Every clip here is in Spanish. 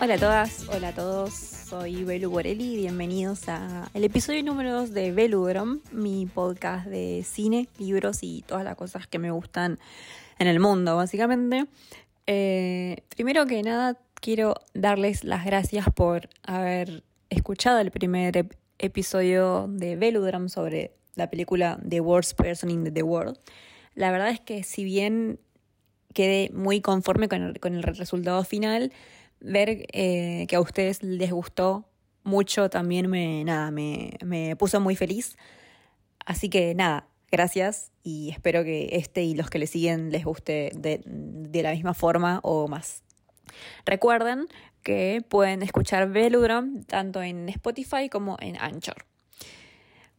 Hola a todas, hola a todos, soy Belu Borelli bienvenidos a el episodio número 2 de Beludrom, mi podcast de cine, libros y todas las cosas que me gustan en el mundo, básicamente. Eh, primero que nada, quiero darles las gracias por haber escuchado el primer episodio de Veludram sobre la película The Worst Person in the World. La verdad es que si bien quedé muy conforme con el, resultado final, ver eh, que a ustedes les gustó mucho también me, nada, me, me puso muy feliz. Así que nada, gracias y espero que este y los que le siguen les guste de, de la misma forma o más. Recuerden que pueden escuchar Veludrom tanto en Spotify como en Anchor.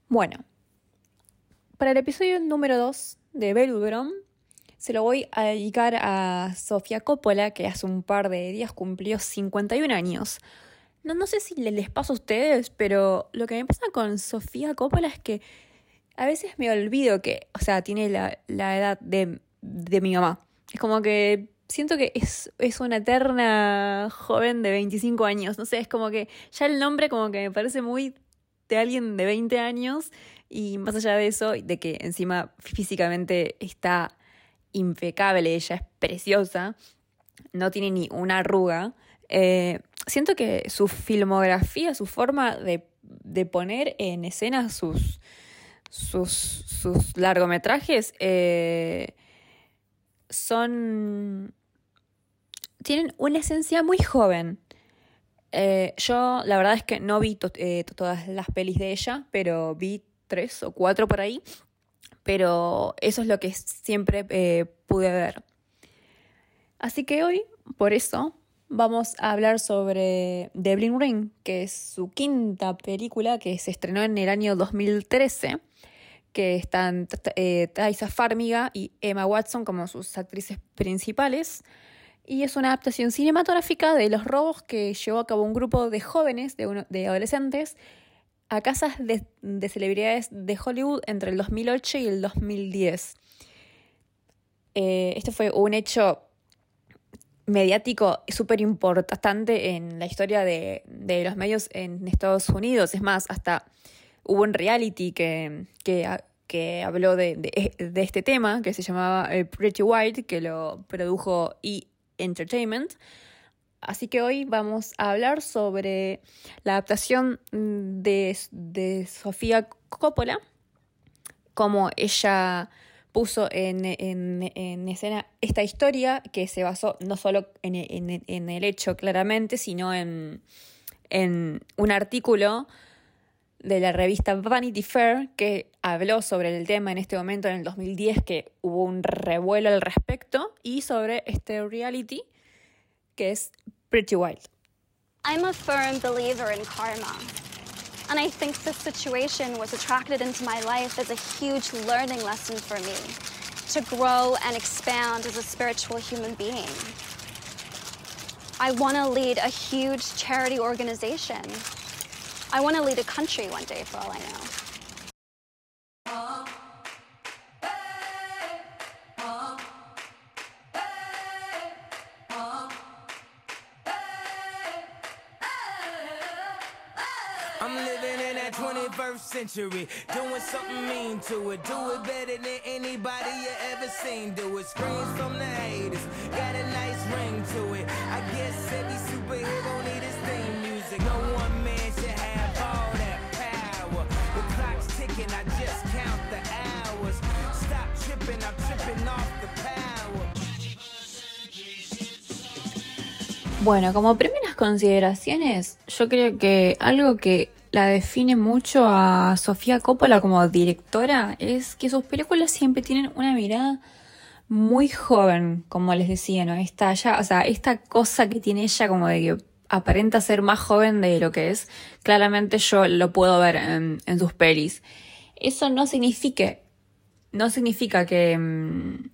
Bueno, para el episodio número 2 de Veludrom se lo voy a dedicar a Sofía Coppola, que hace un par de días cumplió 51 años. No, no sé si les pasa a ustedes, pero lo que me pasa con Sofía Coppola es que a veces me olvido que, o sea, tiene la, edad de, de mi mamá. Es como que siento que es, es una eterna joven de 25 años. No sé, es como que ya el nombre como que me parece muy de alguien de 20 años y más allá de eso, de que encima físicamente está impecable, ella es preciosa, no tiene ni una arruga. Eh, siento que su filmografía, su forma de, de poner en escena sus, sus, sus largometrajes eh, son tienen una esencia muy joven. Eh, yo la verdad es que no vi todas las pelis de ella, pero vi tres o cuatro por ahí. Pero eso es lo que siempre eh, pude ver. Así que hoy, por eso, vamos a hablar sobre The Bling Ring, que es su quinta película que se estrenó en el año 2013, que están eh, Farmiga y Emma Watson como sus actrices principales y es una adaptación cinematográfica de los robos que llevó a cabo un grupo de jóvenes, de, adolescentes, a casas de, celebridades de Hollywood entre el 2008 y el 2010. Eh, este fue un hecho mediático súper importante en la historia de, los medios en Estados Unidos. Es más, hasta hubo un reality que, que, habló de, este tema, que se llamaba eh, Pretty White, que lo produjo y Entertainment. Así que hoy vamos a hablar sobre la adaptación de, de Sofía Coppola, como ella puso en, escena esta historia que se basó no solo en, en el hecho claramente, sino en, un artículo de la revista Vanity Fair que habló sobre el tema en este momento en el 2010 que hubo un revuelo al respecto y sobre este reality que es Pretty Wild. I'm a firm believer in karma. And I think this situation was attracted into my life as a huge learning lesson for me to grow and expand as a spiritual human being. I want to lead a huge charity organization I want to lead a country one day, for all I know. Century, doing something mean to it. Do it better than anybody you ever seen. Do it. Screams from the haters, got a nice ring to it. I guess every superhero need his theme music. No one man should have. Bueno, como primeras consideraciones, yo creo que algo que la define mucho a Sofía Coppola como directora es que sus películas siempre tienen una mirada muy joven, como les decía, ¿no? Esta ya, o sea, esta cosa que tiene ella como de que aparenta ser más joven de lo que es, claramente yo lo puedo ver en, sus pelis. Eso no significa, no significa que, mm,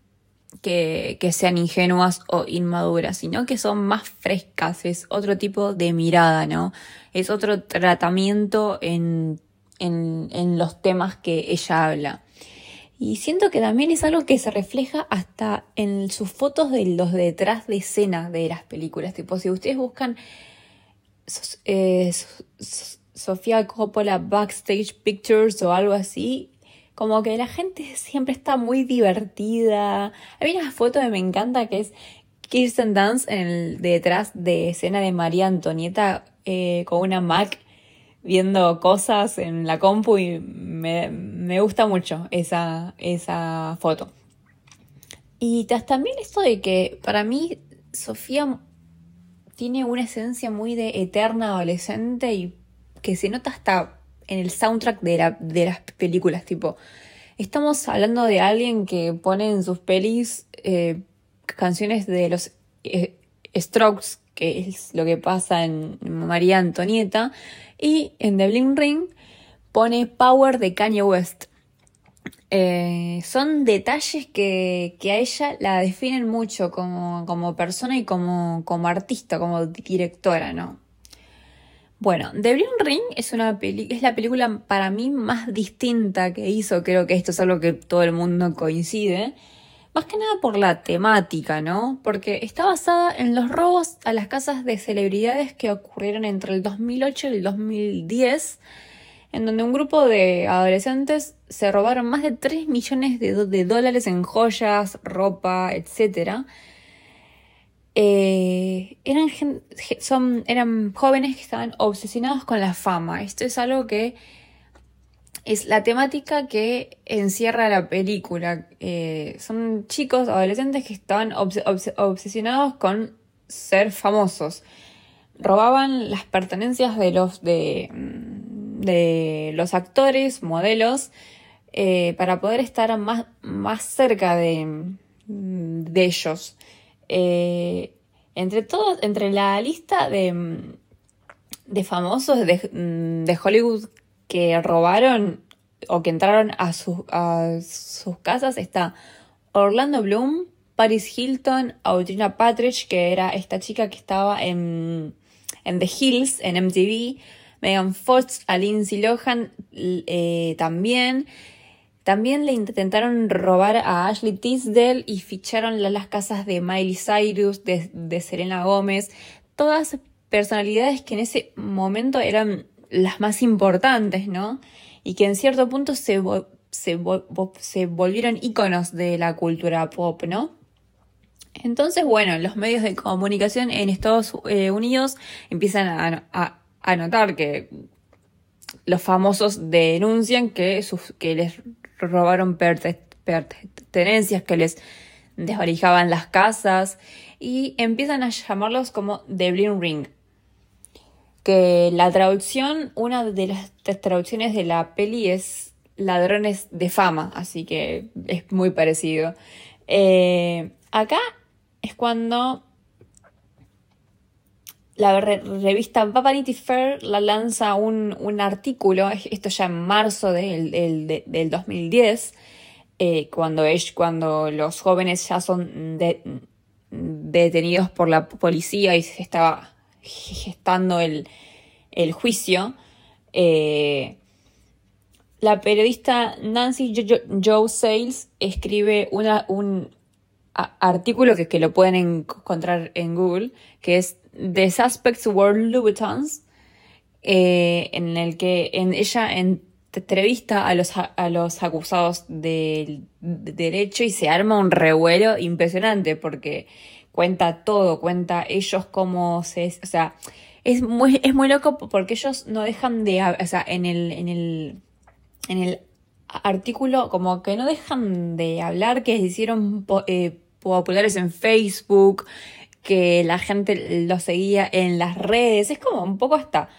que, sean ingenuas o inmaduras, sino que son más frescas, es otro tipo de mirada, ¿no? Es otro tratamiento en, en, los temas que ella habla. Y siento que también es algo que se refleja hasta en sus fotos de los detrás de escena de las películas. Tipo, si ustedes buscan eh, Sofía Coppola Backstage Pictures o algo así. Como que la gente siempre está muy divertida. Hay una foto que me encanta que es Kirsten Dance en detrás de escena de María Antonieta eh, con una Mac viendo cosas en la compu y me, gusta mucho esa, esa foto. Y también esto de que para mí Sofía tiene una esencia muy de eterna adolescente y que se nota hasta en el soundtrack de, de las películas, tipo, estamos hablando de alguien que pone en sus pelis eh, canciones de los eh, Strokes, que es lo que pasa en María Antonieta, y en The Bling Ring pone Power de Kanye West. Eh, son detalles que, a ella la definen mucho como, persona y como, como, artista, como directora, ¿no? Bueno, The Bling Ring es, una es la película para mí más distinta que hizo, creo que esto es algo que todo el mundo coincide, más que nada por la temática, ¿no? Porque está basada en los robos a las casas de celebridades que ocurrieron entre el 2008 y el 2010 en donde un grupo de adolescentes se robaron más de 3 millones de, dólares en joyas, ropa, etc. Eh, eran, son, eran jóvenes que estaban obsesionados con la fama. Esto es algo que es la temática que encierra la película. Eh, son chicos, adolescentes que estaban obsesionados con ser famosos. Robaban las pertenencias de los de mm, de los actores, modelos, eh, para poder estar más, más cerca de, de ellos. Eh, entre todos, entre la lista de, de famosos de, de, Hollywood que robaron o que entraron a, a sus casas está Orlando Bloom, Paris Hilton, Audrina Patridge, que era esta chica que estaba en, en The Hills, en MTV, Megan Fox, a Lindsay Lohan eh, también. También le intentaron robar a Ashley Tisdale y ficharon las casas de Miley Cyrus, de, Serena Gómez, todas personalidades que en ese momento eran las más importantes, ¿no? Y que en cierto punto se, se, volvieron íconos de la cultura pop, ¿no? Entonces, bueno, los medios de comunicación en Estados eh, Unidos empiezan a, a notar que los famosos denuncian que, sus, que les robaron pertenencias, que les desvalijaban las casas y empiezan a llamarlos como The Bling Ring. Que la traducción, una de las traducciones de la peli es ladrones de fama, así que es muy parecido. Eh, acá es cuando la revista Vanity Fair la lanza un, artículo, esto ya en marzo del, del, 2010, eh, cuando, es, cuando los jóvenes ya son detenidos por la policía y se estaba gestando el, juicio. Eh, la periodista Nancy Joe Sales escribe una, un artículo que, que lo pueden encontrar en Google, que es The Suspects Were Louboutins, eh, en el que en ella entrevista a los, a los acusados del derecho y se arma un revuelo impresionante porque cuenta todo, cuenta ellos cómo se... O sea, es muy, es muy loco porque ellos no dejan de... O sea, en el, en el, en el artículo como que no dejan de hablar que hicieron eh, populares en Facebook, que la gente lo seguía en las redes. Es como un poco hasta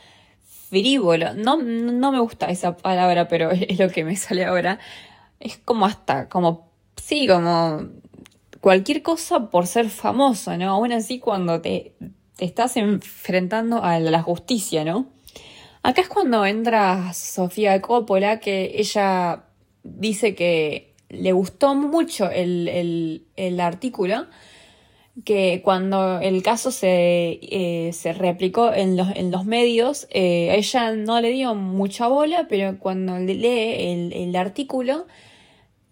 frívolo. No, no me gusta esa palabra, pero es lo que me sale ahora. Es como hasta, como, sí, como cualquier cosa por ser famoso, ¿no? Aún así cuando te, estás enfrentando a la justicia, ¿no? Acá es cuando entra Sofía Coppola, que ella dice que le gustó mucho el, el artículo, que cuando el caso se, eh, se replicó en los, en los medios, eh, ella no le dio mucha bola, pero cuando lee el, artículo,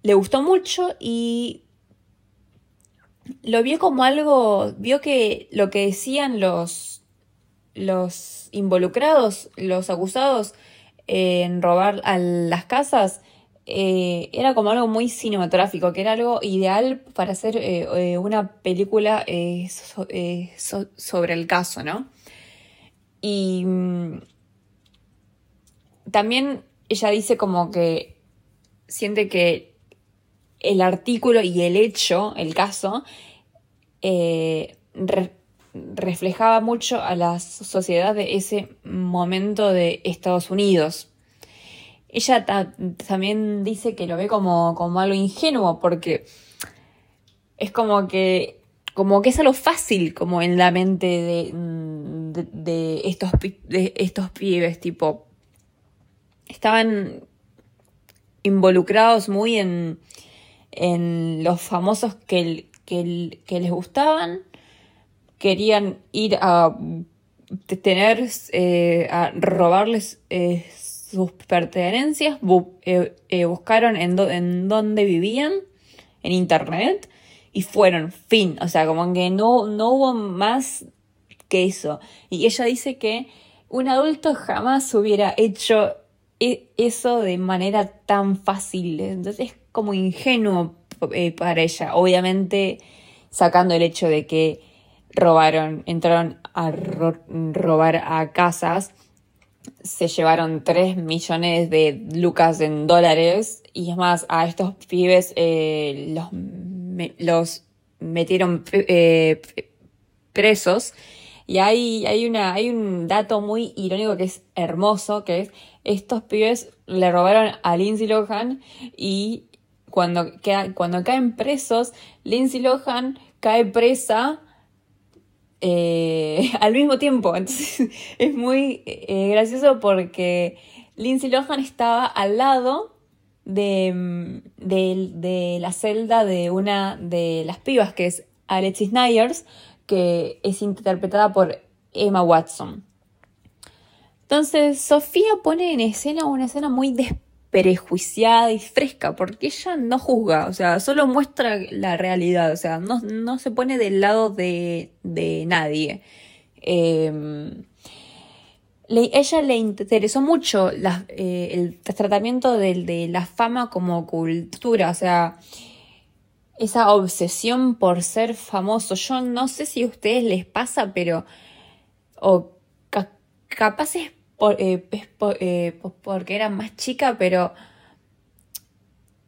le gustó mucho y lo vio como algo, vio que lo que decían los, los involucrados, los acusados en robar a las casas, eh, era como algo muy cinematográfico, que era algo ideal para hacer eh, eh, una película sobre el caso, ¿no? Y mm, también ella dice como que siente que el artículo y el hecho, el caso, reflejaba mucho a la sociedad de ese momento de Estados Unidos. Ella también dice que lo ve como, como algo ingenuo porque es como que como que es algo fácil como en la mente de, de, estos, de estos pibes, tipo, estaban involucrados muy en, en los famosos que, que, que les gustaban querían ir a tener, eh, a robarles eh, sus pertenencias, eh, buscaron en, en dónde vivían, en internet, y fueron, fin, o sea, como que no, no hubo más que eso. Y ella dice que un adulto jamás hubiera hecho e, eso de manera tan fácil, entonces es como ingenuo para ella, obviamente sacando el hecho de que robaron, entraron a robar a casas, se llevaron 3 millones de lucas en dólares y es más, a estos pibes eh, los, los, metieron eh, presos. Y hay, hay, una, hay un dato muy irónico que es hermoso, que es estos pibes le robaron a Lindsay Lohan y cuando, cuando caen presos, Lindsay Lohan cae presa eh, al mismo tiempo. Es muy eh, gracioso porque Lindsay Lohan estaba al lado de, de, la celda de una de las pibas, que es Alexis Nyers, que es interpretada por Emma Watson. Entonces, Sofía pone en escena una escena muy prejuiciada y fresca, porque ella no juzga, o sea, solo muestra la realidad, o sea, no, se pone del lado de, nadie. Em, ella le interesó mucho eh, el tratamiento de, la fama como cultura, o sea, esa obsesión por ser famoso. Yo no sé si a ustedes les pasa, pero o capaz es eh, eh, porque era más chica, pero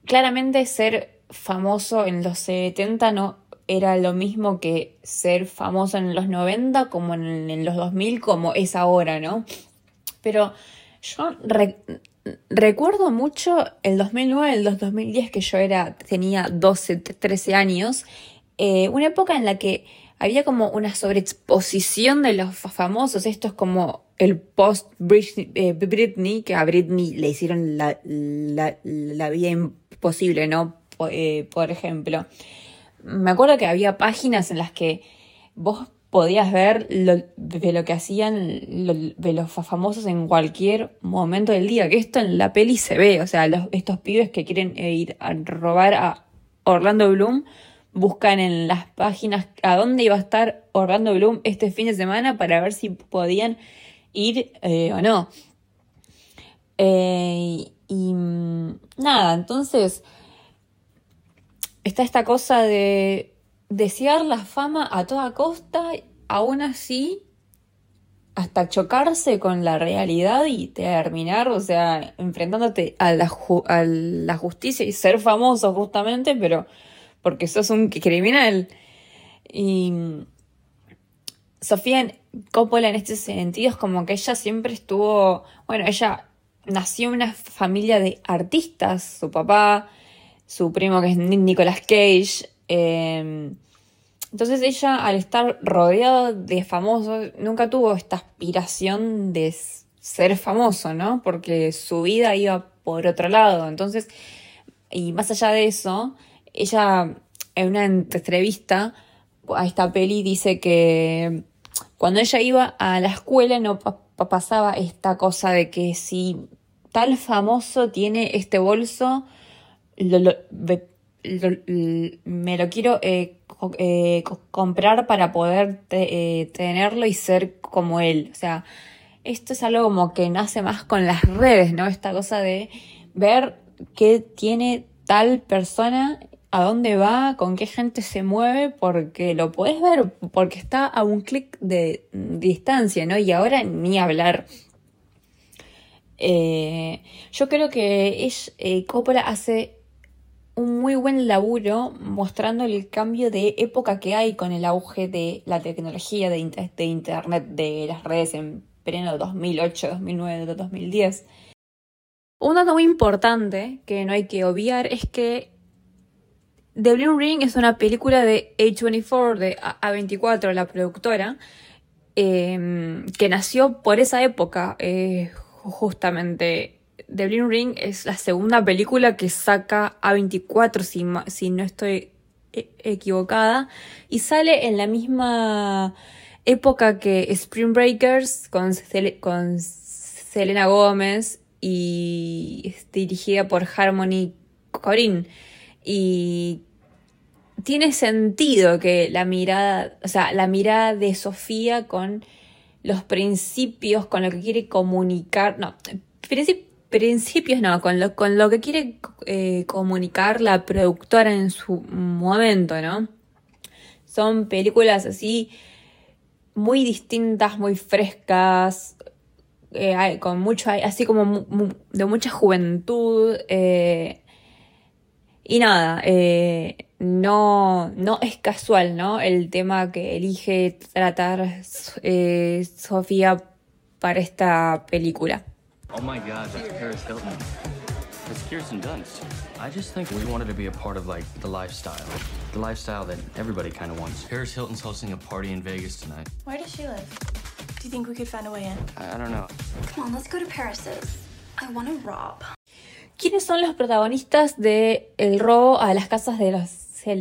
claramente ser famoso en los 70 no era lo mismo que ser famoso en los 90 como en, los 2000 como es ahora, ¿no? Pero yo recuerdo mucho el 2009, el 2010 que yo tenía 12, 13 años, eh, una época en la que había como una sobreexposición de los famosos, esto es como el post eh, Britney, que a Britney le hicieron la, la, vida imposible, ¿no? Eh, por ejemplo, me acuerdo que había páginas en las que vos podías ver de lo que hacían de los famosos en cualquier momento del día, que esto en la peli se ve, o sea, estos pibes que quieren eh, ir a robar a Orlando Bloom buscan en las páginas a dónde iba a estar Orlando Bloom este fin de semana para ver si podían ir eh, o no. Eh, y mm, nada, entonces está esta cosa de desear la fama a toda costa, aún así, hasta chocarse con la realidad y terminar, o sea, enfrentándote a la, a la justicia y ser famoso justamente, pero porque sos un criminal. Y Sofía Coppola en este sentido es como que ella siempre estuvo, bueno, ella nació en una familia de artistas, su papá, su primo que es Nicolas Cage. Em, entonces ella al estar rodeada de famosos nunca tuvo esta aspiración de ser famoso, ¿no? Porque su vida iba por otro lado. Entonces, y más allá de eso, ella en una entrevista a esta peli dice que cuando ella iba a la escuela no pasaba esta cosa de que si tal famoso tiene este bolso, me lo quiero eh, eh, comprar para poder eh, tenerlo y ser como él. O sea, esto es algo como que nace más con las redes, ¿no? Esta cosa de ver qué tiene tal persona, a dónde va, con qué gente se mueve, porque lo puedes ver, porque está a un clic de distancia, ¿no? Y ahora ni hablar. Eh, yo creo que es, Coppola hace un muy buen laburo mostrando el cambio de época que hay con el auge de la tecnología, de, Internet, de las redes en pleno 2008, 2009, 2010. Un dato muy importante que no hay que obviar es que The Blue Ring es una película de A24, de A24, la productora, em, que nació por esa época, eh, justamente The Blue Ring es la segunda película que saca A24, si, si no estoy e, equivocada, y sale en la misma época que Spring Breakers con, con Selena Gómez y es dirigida por Harmony Corinne. Y tiene sentido que la mirada, o sea, la mirada de Sofía con los principios, con lo que quiere comunicar, no, principios no, con lo, con lo que quiere eh, comunicar la productora en su momento, ¿no? Son películas así muy distintas, muy frescas, eh, con mucho, así como de mucha juventud. Eh, y nada, no, no es casual, ¿no? El tema que elige tratar Sofía para esta película. Oh my god, that's Paris Hilton. It's Kirsten Dunst. I just think we wanted to be a part of like the lifestyle. The lifestyle that everybody kind of wants. Paris Hilton's hosting a party in Vegas tonight. Where does she live? Do you think we could find a way in? I, I don't know. Come on, let's go to Paris's. I want to rob. ¿Quiénes son los protagonistas de el robo a las casas de los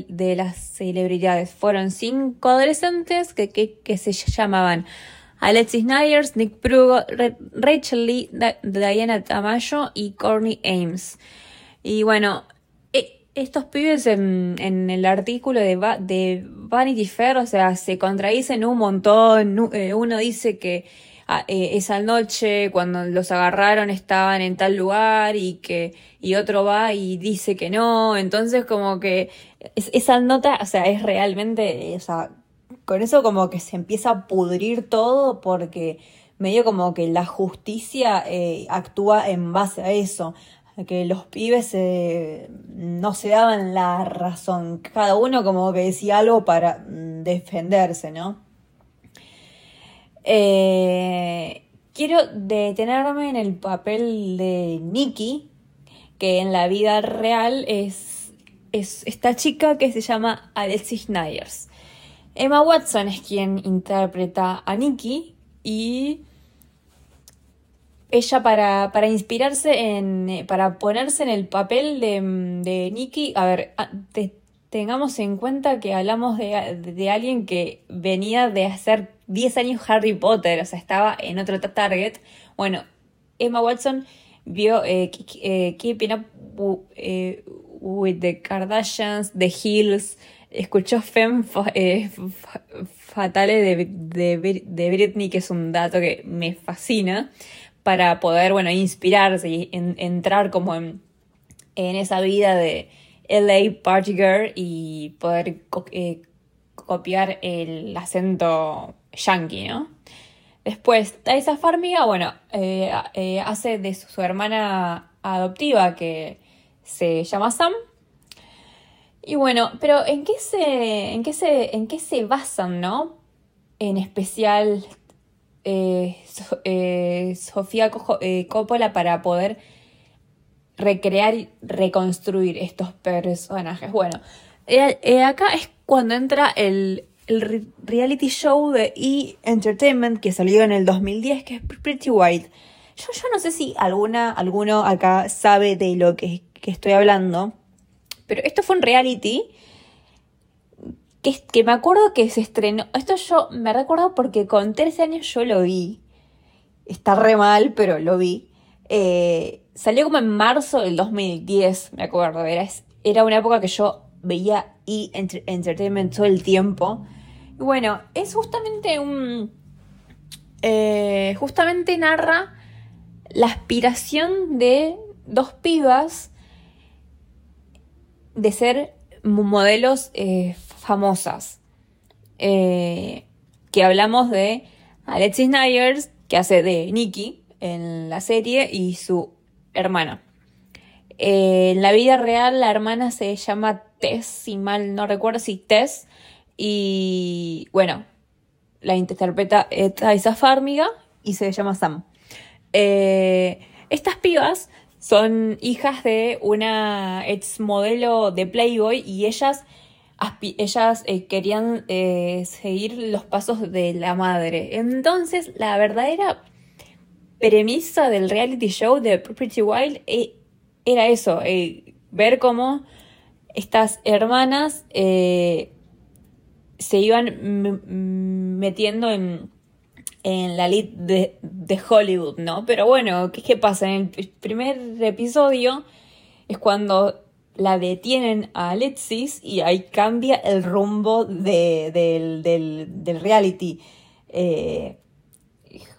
de las celebridades? Fueron cinco adolescentes que, que, que se llamaban Alexis Nyers, Nick Prugo, Rachel Lee, Diana Tamayo y Courtney Ames. Y bueno, e, estos pibes en, el artículo de, de, Vanity Fair, o sea, se contradicen un montón. Eh, uno dice que eh, esa noche cuando los agarraron estaban en tal lugar y que y otro va y dice que no. Entonces como que esa nota, o sea, es realmente, o sea, con eso como que se empieza a pudrir todo porque medio como que la justicia eh, actúa en base a eso, que los pibes eh, no se daban la razón, cada uno como que decía algo para mm, defenderse, ¿no? Eh, quiero detenerme en el papel de Nikki, que en la vida real es, es esta chica que se llama Alexis Nyers. Emma Watson es quien interpreta a Nikki y ella para, para inspirarse en, para ponerse en el papel de, de Nikki, a ver, tengamos en cuenta que hablamos de, alguien que venía de hacer 10 años Harry Potter, o sea, estaba en otro target. Bueno, Emma Watson vio eh, eh, Keeping Up eh, with the Kardashians, The Hills, escuchó Femme eh, Fatale de, de, Britney, que es un dato que me fascina, para poder, bueno, inspirarse y entrar como en, esa vida de LA Party Girl y poder eh, copiar el acento yankee, ¿no? Después, Taisa Farmiga, bueno, eh, hace de su hermana adoptiva que se llama Sam y bueno, pero ¿en qué se, en qué se, en qué se basan, no? En especial eh, eh, Sofía eh, Coppola para poder recrear y reconstruir estos personajes. Bueno, acá es cuando entra el, el, reality show de E! Entertainment que salió en el 2010, que es Pretty White. Yo, yo no sé si alguna, alguno acá sabe de lo que, que estoy hablando. Pero esto fue un reality que, que me acuerdo que se estrenó. Esto yo me recuerdo porque con 13 años yo lo vi. Está re mal, pero lo vi. Eh, salió como en marzo del 2010, me acuerdo. Era, era una época que yo veía E! Entertainment todo el tiempo. Bueno, es justamente un... Eh, justamente narra la aspiración de dos pibas de ser modelos eh, famosas. Eh, que hablamos de Alexis Nyers, que hace de Nikki en la serie, y su hermana. Eh, en la vida real, la hermana se llama Tess, si mal no recuerdo, si Tess. Y bueno, la interpreta Isa Farmiga y se llama Sam. estas pibas son hijas de una ex modelo de Playboy y ellas, ellas eh, querían eh, seguir los pasos de la madre. Entonces, la verdadera premisa del reality show de Pretty Wild eh, era eso, ver cómo estas hermanas se iban metiendo en en la lead de, Hollywood, ¿no? Pero bueno, ¿qué, ¿qué pasa? En el primer episodio es cuando la detienen a Alexis y ahí cambia el rumbo del, reality. Eh,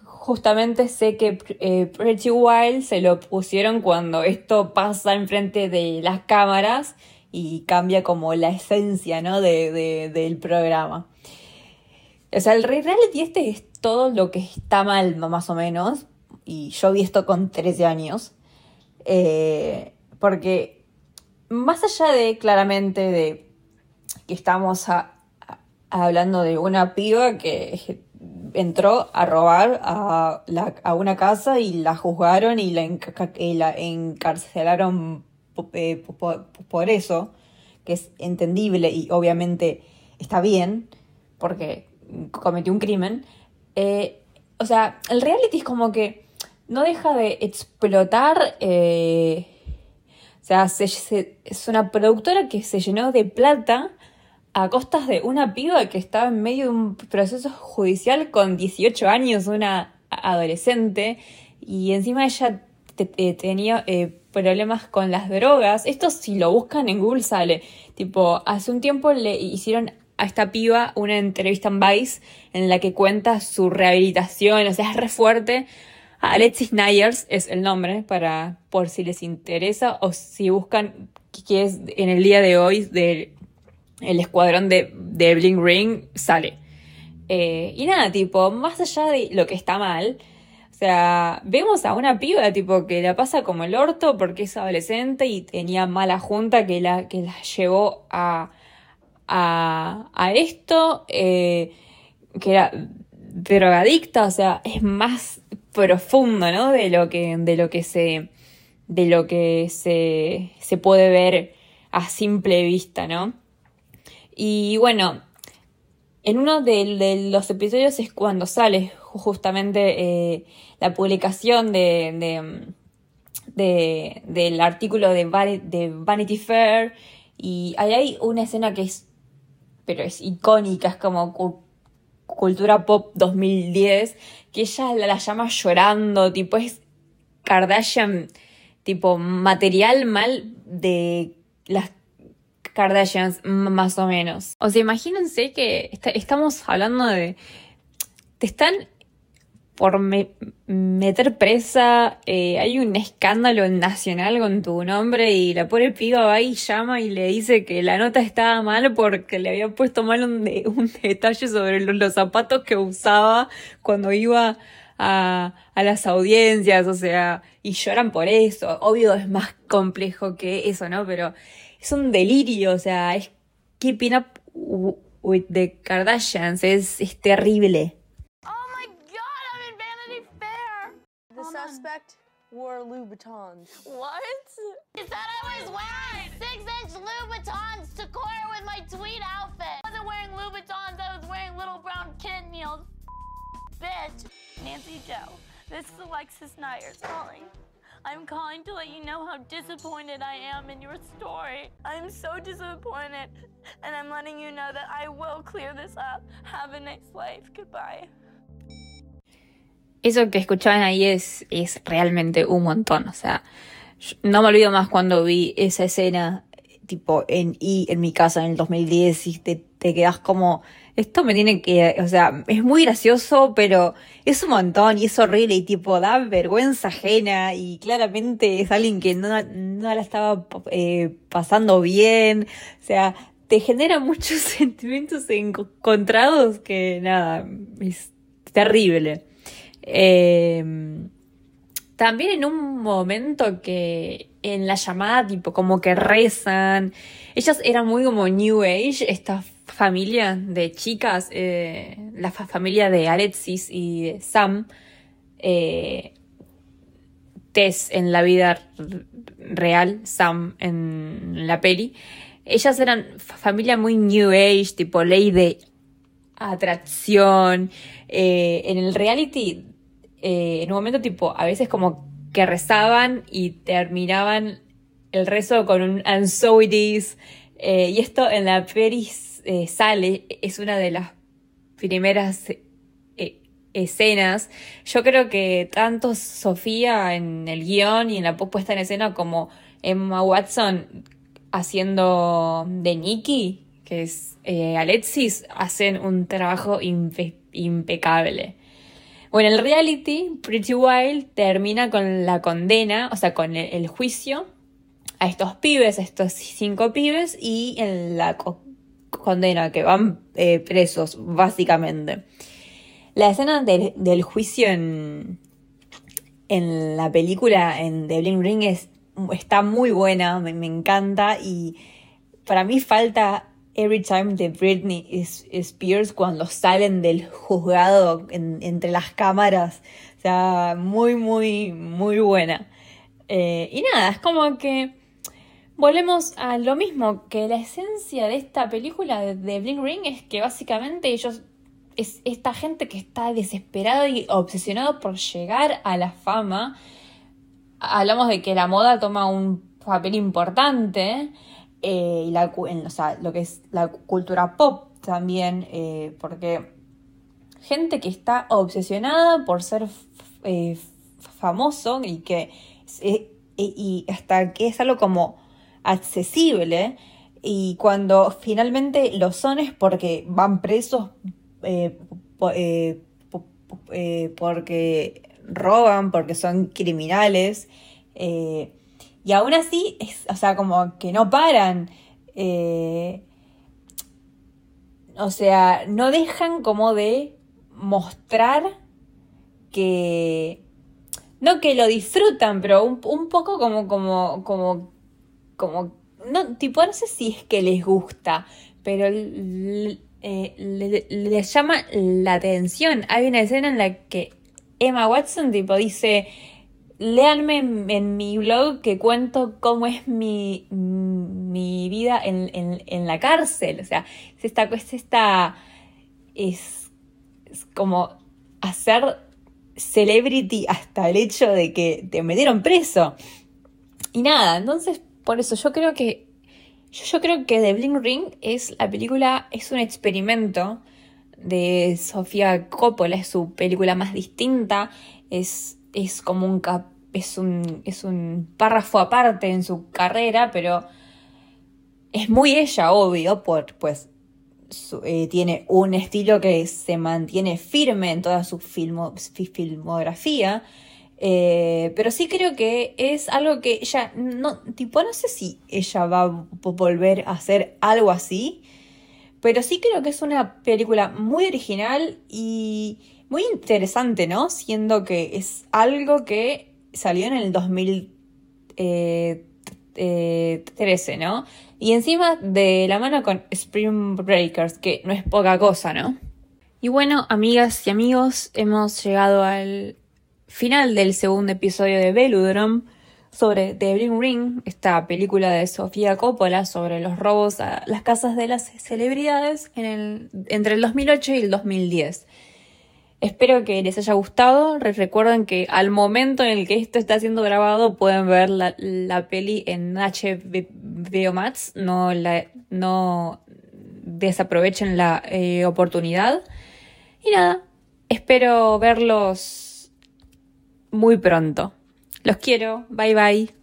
justamente sé que eh, Pretty Wild se lo pusieron cuando esto pasa enfrente de las cámaras y cambia como la esencia ¿no? del programa. O sea, el reality este es todo lo que está mal, más o menos. Y yo vi esto con 13 años. Eh, porque más allá de claramente de que estamos hablando de una piba que entró a robar a, una casa y la juzgaron y la, encarcelaron por eso, que es entendible y obviamente está bien, porque cometió un crimen, eh, o sea, el reality es como que no deja de explotar. Eh, o sea, es una productora que se llenó de plata a costas de una piba que estaba en medio de un proceso judicial con 18 años, una adolescente, y encima ella tenía eh, problemas con las drogas. Esto si lo buscan en Google sale. Tipo, hace un tiempo le hicieron a esta piba una entrevista en Vice en la que cuenta su rehabilitación, o sea, es re fuerte. Alexis Nyers es el nombre para por si les interesa o si buscan que es en el día de hoy del el escuadrón de, de Bling Ring sale. Eh, y nada, tipo, más allá de lo que está mal, sea, vemos a una piba tipo que la pasa como el orto porque es adolescente y tenía mala junta que la, que la llevó a a, esto, eh, que era drogadicta, o sea, es más profundo, ¿no? De lo que, de lo que se, de lo que se, se puede ver a simple vista, ¿no? Y bueno, en uno de, los episodios es cuando sale justamente eh, la publicación de, de, del artículo de, de Vanity Fair y ahí hay una escena que es pero es icónica, es como cultura pop 2010, que ella la, llama llorando, tipo es Kardashian, tipo material mal de las Kardashians, más o menos. O sea, imagínense que estamos hablando de... Te están por meter presa, eh, hay un escándalo nacional con tu nombre y la pobre piba va y llama y le dice que la nota estaba mal porque le había puesto mal un, detalle sobre los, zapatos que usaba cuando iba a, a, las audiencias, o sea, y lloran por eso. Obvio es más complejo que eso, ¿no? Pero es un delirio, o sea, es keeping up with the Kardashians, es, es terrible. Suspect wore Louboutins. What? He said I was wearing six-inch Louboutins to court with my tweed outfit. I wasn't wearing Louboutins, I was wearing little brown kitten heels. Bitch. Nancy Joe, this is Alexis Nyers calling. I'm calling to let you know how disappointed I am in your story. I'm so disappointed, and I'm letting you know that I will clear this up. Have a nice life. Goodbye. Eso que escuchaban ahí es, es realmente un montón. O sea, no me olvido más cuando vi esa escena tipo en en mi casa en el 2010 y te, te quedas como esto me tiene que, o sea, es muy gracioso, pero es un montón y es horrible y tipo da vergüenza ajena y claramente es alguien que no, no la estaba eh, pasando bien, o sea, te genera muchos sentimientos encontrados que nada, es terrible. Eh, también en un momento que en la llamada, tipo, como que rezan. Ellas eran muy como New Age, esta familia de chicas, eh, la familia de Alexis y de Sam, eh, Tess en la vida real, Sam en la peli. Ellas eran familia muy New Age, tipo ley de atracción. Eh, en el reality, eh, en un momento tipo, a veces como que rezaban y terminaban el rezo con un and so it is. y esto en la peli eh, sale, es una de las primeras eh, escenas. Yo creo que tanto Sofía en el guion y en la puesta en escena como Emma Watson haciendo de Nikki, que es eh, Alexis, hacen un trabajo impecable. Bueno, el reality, Pretty Wild, termina con la condena, o sea, con el, juicio a estos pibes, a estos cinco pibes, y en la condena, que van eh, presos, básicamente. La escena del juicio en, en la película, en The Bling Ring, es, está muy buena, me, encanta y para mí falta Every Time de Britney Spears cuando salen del juzgado entre las cámaras. O sea, muy, muy, muy buena. Eh, y nada, es como que volvemos a lo mismo, que la esencia de esta película de, Bling Ring es que básicamente ellos es esta gente que está desesperada y obsesionado por llegar a la fama. Hablamos de que la moda toma un papel importante eh, y la, sea, lo que es la cultura pop también, eh, porque gente que está obsesionada por ser eh, famoso y que y hasta que es algo como accesible y cuando finalmente lo son es porque van presos porque roban, porque son criminales y aún así, es, o sea, como que no paran. o sea, no dejan como de mostrar que no que lo disfrutan, pero un, un poco como, como, como como, no, tipo, no sé si es que les gusta, pero eh, les llama la atención. Hay una escena en la que Emma Watson, tipo, dice, léanme en, mi blog que cuento cómo es mi, mi vida en, en, la cárcel. O sea, es esta, es esta, es, como hacer celebrity hasta el hecho de que te metieron preso. Y nada, entonces por eso yo creo que yo, creo que The Bling Ring es la película, es un experimento de Sofía Coppola, es su película más distinta, es, es como un, es un, es un párrafo aparte en su carrera, pero es muy ella, obvio, por, pues eh, tiene un estilo que se mantiene firme en toda su filmografía, eh, pero sí creo que es algo que ella no, tipo, no sé si ella va a volver a hacer algo así, pero sí creo que es una película muy original y muy interesante, ¿no? Siendo que es algo que salió en el 2013, eh, ¿no? Y encima de la mano con Spring Breakers, que no es poca cosa, ¿no? Y bueno, amigas y amigos, hemos llegado al final del segundo episodio de Veludrom sobre The Bling Ring, esta película de Sofía Coppola sobre los robos a las casas de las celebridades en el, entre el 2008 y el 2010. Espero que les haya gustado. Recuerden que al momento en el que esto está siendo grabado pueden ver la, la peli en HBO Max. No, no desaprovechen la eh, oportunidad. Y nada, espero verlos muy pronto. Los quiero. Bye bye.